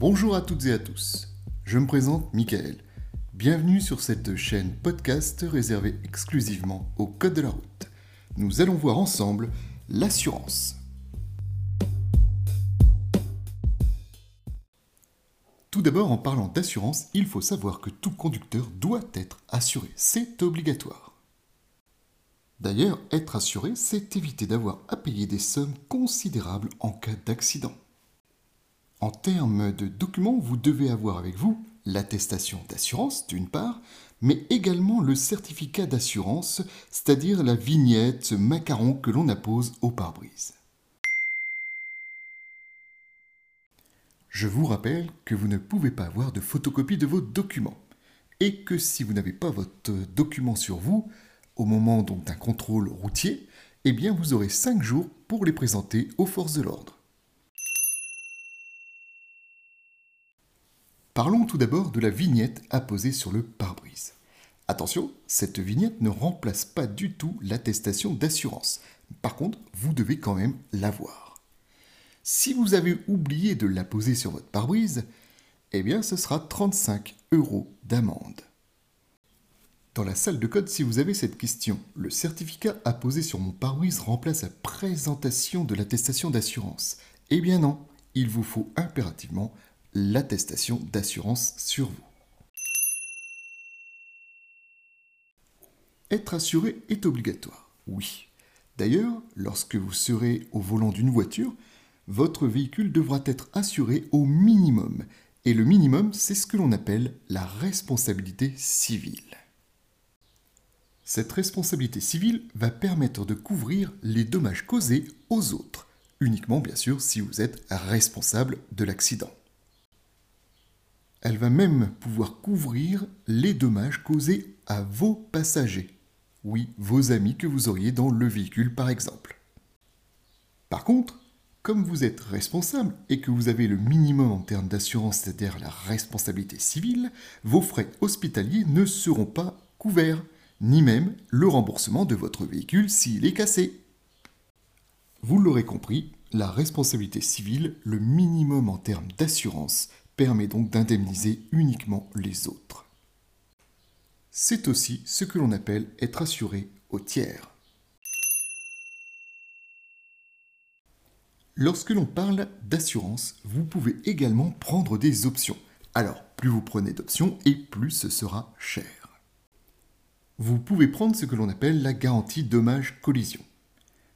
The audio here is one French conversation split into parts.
Bonjour à toutes et à tous. Je me présente Michael. Bienvenue sur cette chaîne podcast réservée exclusivement au code de la route. Nous allons voir ensemble l'assurance. Tout d'abord, en parlant d'assurance, il faut savoir que tout conducteur doit être assuré. C'est obligatoire. D'ailleurs, être assuré, c'est éviter d'avoir à payer des sommes considérables en cas d'accident. En termes de documents, vous devez avoir avec vous l'attestation d'assurance d'une part, mais également le certificat d'assurance, c'est-à-dire la vignette, macaron que l'on appose au pare-brise. Je vous rappelle que vous ne pouvez pas avoir de photocopie de vos documents et que si vous n'avez pas votre document sur vous, au moment d'un contrôle routier, eh bien vous aurez 5 jours pour les présenter aux forces de l'ordre. Parlons tout d'abord de la vignette apposée sur le pare-brise. Attention, cette vignette ne remplace pas du tout l'attestation d'assurance. Par contre, vous devez quand même l'avoir. Si vous avez oublié de la poser sur votre pare-brise, eh bien ce sera 35 euros d'amende. Dans la salle de code, si vous avez cette question, le certificat apposé sur mon pare-brise remplace la présentation de l'attestation d'assurance. Eh bien non, il vous faut impérativement l'attestation d'assurance sur vous. Être assuré est obligatoire, oui. D'ailleurs, lorsque vous serez au volant d'une voiture, votre véhicule devra être assuré au minimum. Et le minimum, c'est ce que l'on appelle la responsabilité civile. Cette responsabilité civile va permettre de couvrir les dommages causés aux autres, uniquement bien sûr si vous êtes responsable de l'accident. Elle va même pouvoir couvrir les dommages causés à vos passagers. Oui, vos amis que vous auriez dans le véhicule par exemple. Par contre, comme vous êtes responsable et que vous avez le minimum en termes d'assurance, c'est-à-dire la responsabilité civile, vos frais hospitaliers ne seront pas couverts, ni même le remboursement de votre véhicule s'il est cassé. Vous l'aurez compris, la responsabilité civile, le minimum en termes d'assurance, permet donc d'indemniser uniquement les autres. C'est aussi ce que l'on appelle être assuré au tiers. Lorsque l'on parle d'assurance, vous pouvez également prendre des options. Alors, plus vous prenez d'options et plus ce sera cher. Vous pouvez prendre ce que l'on appelle la garantie dommage-collision.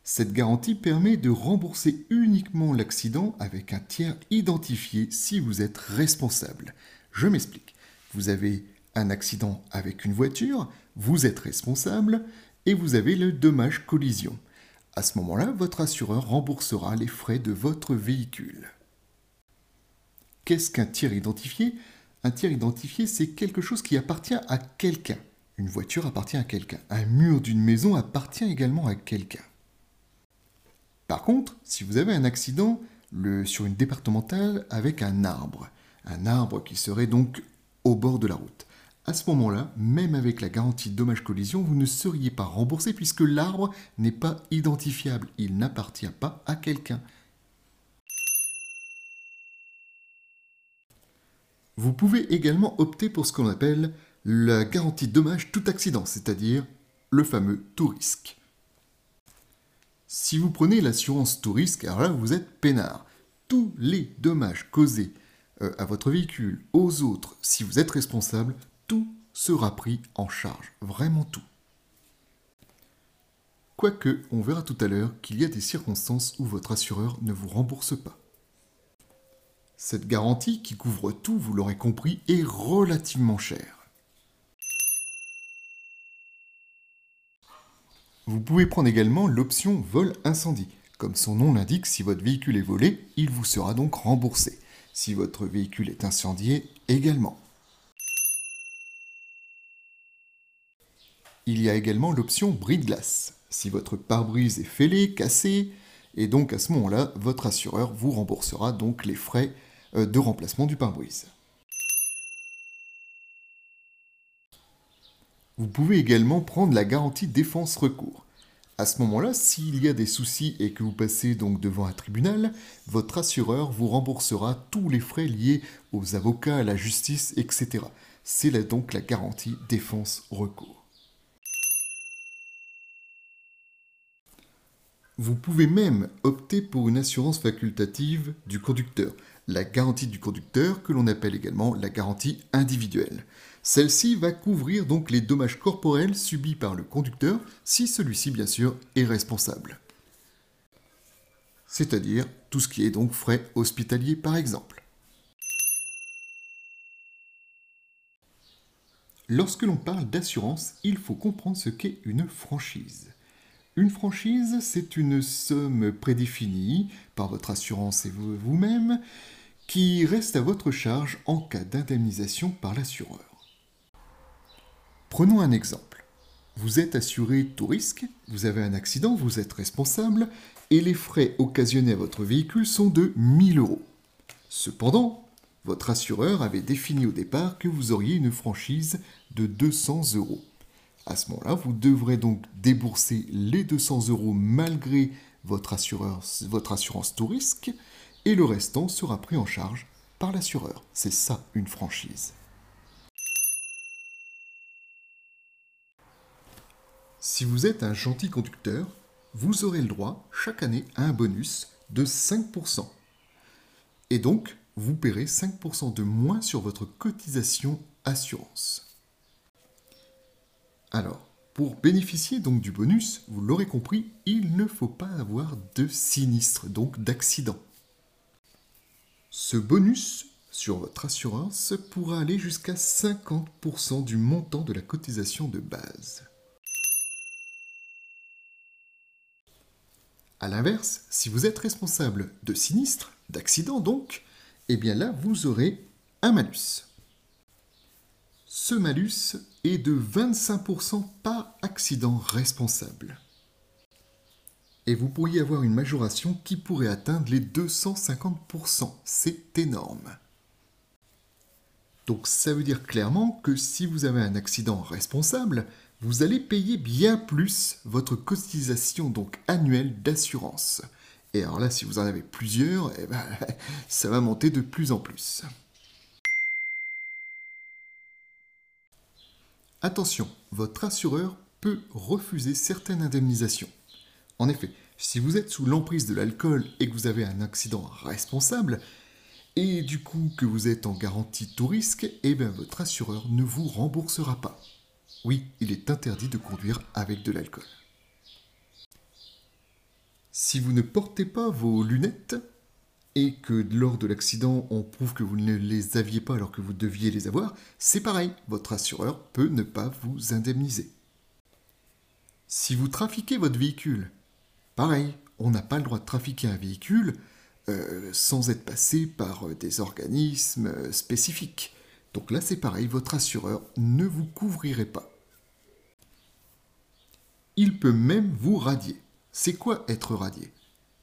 Cette garantie permet de rembourser uniquement l'accident avec un tiers identifié si vous êtes responsable. Je m'explique. Vous avez un accident avec une voiture, vous êtes responsable et vous avez le dommage collision. À ce moment-là, votre assureur remboursera les frais de votre véhicule. Qu'est-ce qu'un tiers identifié? Un tiers identifié, c'est quelque chose qui appartient à quelqu'un. Une voiture appartient à quelqu'un. Un mur d'une maison appartient également à quelqu'un. Par contre, si vous avez un accident sur une départementale avec un arbre, un arbre qui serait donc au bord de la route, à ce moment-là, même avec la garantie dommage-collision, vous ne seriez pas remboursé puisque l'arbre n'est pas identifiable, il n'appartient pas à quelqu'un. Vous pouvez également opter pour ce qu'on appelle la garantie dommage tout accident, c'est-à-dire le fameux tout risque. Si vous prenez l'assurance tout risque, alors là, vous êtes peinard. Tous les dommages causés euh, à votre véhicule, aux autres, si vous êtes responsable, tout sera pris en charge. Vraiment tout. Quoique, on verra tout à l'heure qu'il y a des circonstances où votre assureur ne vous rembourse pas. Cette garantie, qui couvre tout, vous l'aurez compris, est relativement chère. Vous pouvez prendre également l'option vol incendie. Comme son nom l'indique, si votre véhicule est volé, il vous sera donc remboursé. Si votre véhicule est incendié, également. Il y a également l'option bris de glace. Si votre pare-brise est fêlé, cassé, et donc à ce moment-là, votre assureur vous remboursera donc les frais euh, de remplacement du pare-brise. Vous pouvez également prendre la garantie défense recours. À ce moment-là, s'il y a des soucis et que vous passez donc devant un tribunal, votre assureur vous remboursera tous les frais liés aux avocats, à la justice, etc. C'est là donc la garantie défense-recours. Vous pouvez même opter pour une assurance facultative du conducteur, la garantie du conducteur que l'on appelle également la garantie individuelle. Celle-ci va couvrir donc les dommages corporels subis par le conducteur si celui-ci bien sûr est responsable. C'est-à-dire tout ce qui est donc frais hospitaliers par exemple. Lorsque l'on parle d'assurance, il faut comprendre ce qu'est une franchise. Une franchise, c'est une somme prédéfinie par votre assurance et vous-même qui reste à votre charge en cas d'indemnisation par l'assureur. Prenons un exemple. Vous êtes assuré tout risque, vous avez un accident, vous êtes responsable, et les frais occasionnés à votre véhicule sont de 1000 euros. Cependant, votre assureur avait défini au départ que vous auriez une franchise de 200 euros. À ce moment-là, vous devrez donc débourser les 200 euros malgré votre, votre assurance tout risque, et le restant sera pris en charge par l'assureur. C'est ça une franchise. Si vous êtes un gentil conducteur, vous aurez le droit chaque année à un bonus de 5%. Et donc, vous paierez 5% de moins sur votre cotisation assurance. Alors, pour bénéficier donc du bonus, vous l'aurez compris, il ne faut pas avoir de sinistre, donc d'accident. Ce bonus sur votre assurance pourra aller jusqu'à 50% du montant de la cotisation de base. A l'inverse, si vous êtes responsable de sinistre, d'accident donc, eh bien là, vous aurez un malus. Ce malus est de 25% par accident responsable. Et vous pourriez avoir une majoration qui pourrait atteindre les 250%. C'est énorme. Donc ça veut dire clairement que si vous avez un accident responsable, vous allez payer bien plus votre cotisation donc annuelle d'assurance. Et alors là, si vous en avez plusieurs, eh ben, ça va monter de plus en plus. Attention, votre assureur peut refuser certaines indemnisations. En effet, si vous êtes sous l'emprise de l'alcool et que vous avez un accident responsable, et du coup que vous êtes en garantie tout risque, eh bien votre assureur ne vous remboursera pas. Oui, il est interdit de conduire avec de l'alcool. Si vous ne portez pas vos lunettes et que lors de l'accident on prouve que vous ne les aviez pas alors que vous deviez les avoir, c'est pareil, votre assureur peut ne pas vous indemniser. Si vous trafiquez votre véhicule, pareil, on n'a pas le droit de trafiquer un véhicule euh, sans être passé par euh, des organismes euh, spécifiques. Donc là c'est pareil, votre assureur ne vous couvrirait pas il peut même vous radier. C'est quoi être radié?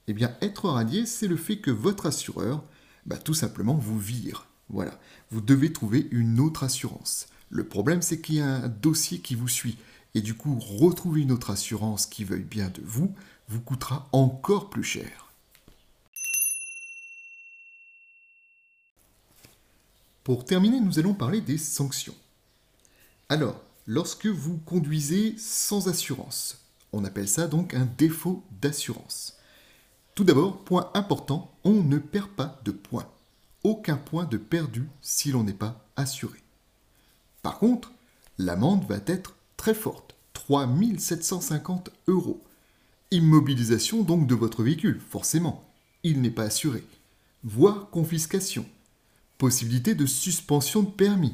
Eh bien, être radié, c'est le fait que votre assureur, bah, tout simplement, vous vire. Voilà, vous devez trouver une autre assurance. Le problème, c'est qu'il y a un dossier qui vous suit. Et du coup, retrouver une autre assurance qui veuille bien de vous vous coûtera encore plus cher. Pour terminer, nous allons parler des sanctions. Alors, lorsque vous conduisez sans assurance. On appelle ça donc un défaut d'assurance. Tout d'abord, point important, on ne perd pas de points. Aucun point de perdu si l'on n'est pas assuré. Par contre, l'amende va être très forte, 3750 euros. Immobilisation donc de votre véhicule, forcément. Il n'est pas assuré. Voire confiscation. Possibilité de suspension de permis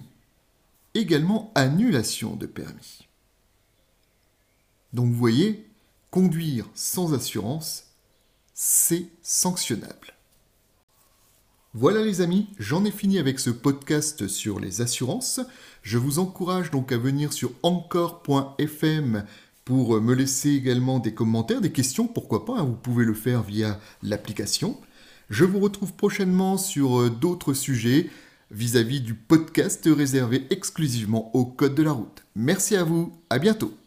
également annulation de permis. Donc vous voyez, conduire sans assurance, c'est sanctionnable. Voilà les amis, j'en ai fini avec ce podcast sur les assurances. Je vous encourage donc à venir sur encore.fm pour me laisser également des commentaires, des questions, pourquoi pas, hein, vous pouvez le faire via l'application. Je vous retrouve prochainement sur euh, d'autres sujets vis-à-vis du podcast réservé exclusivement au code de la route. Merci à vous, à bientôt.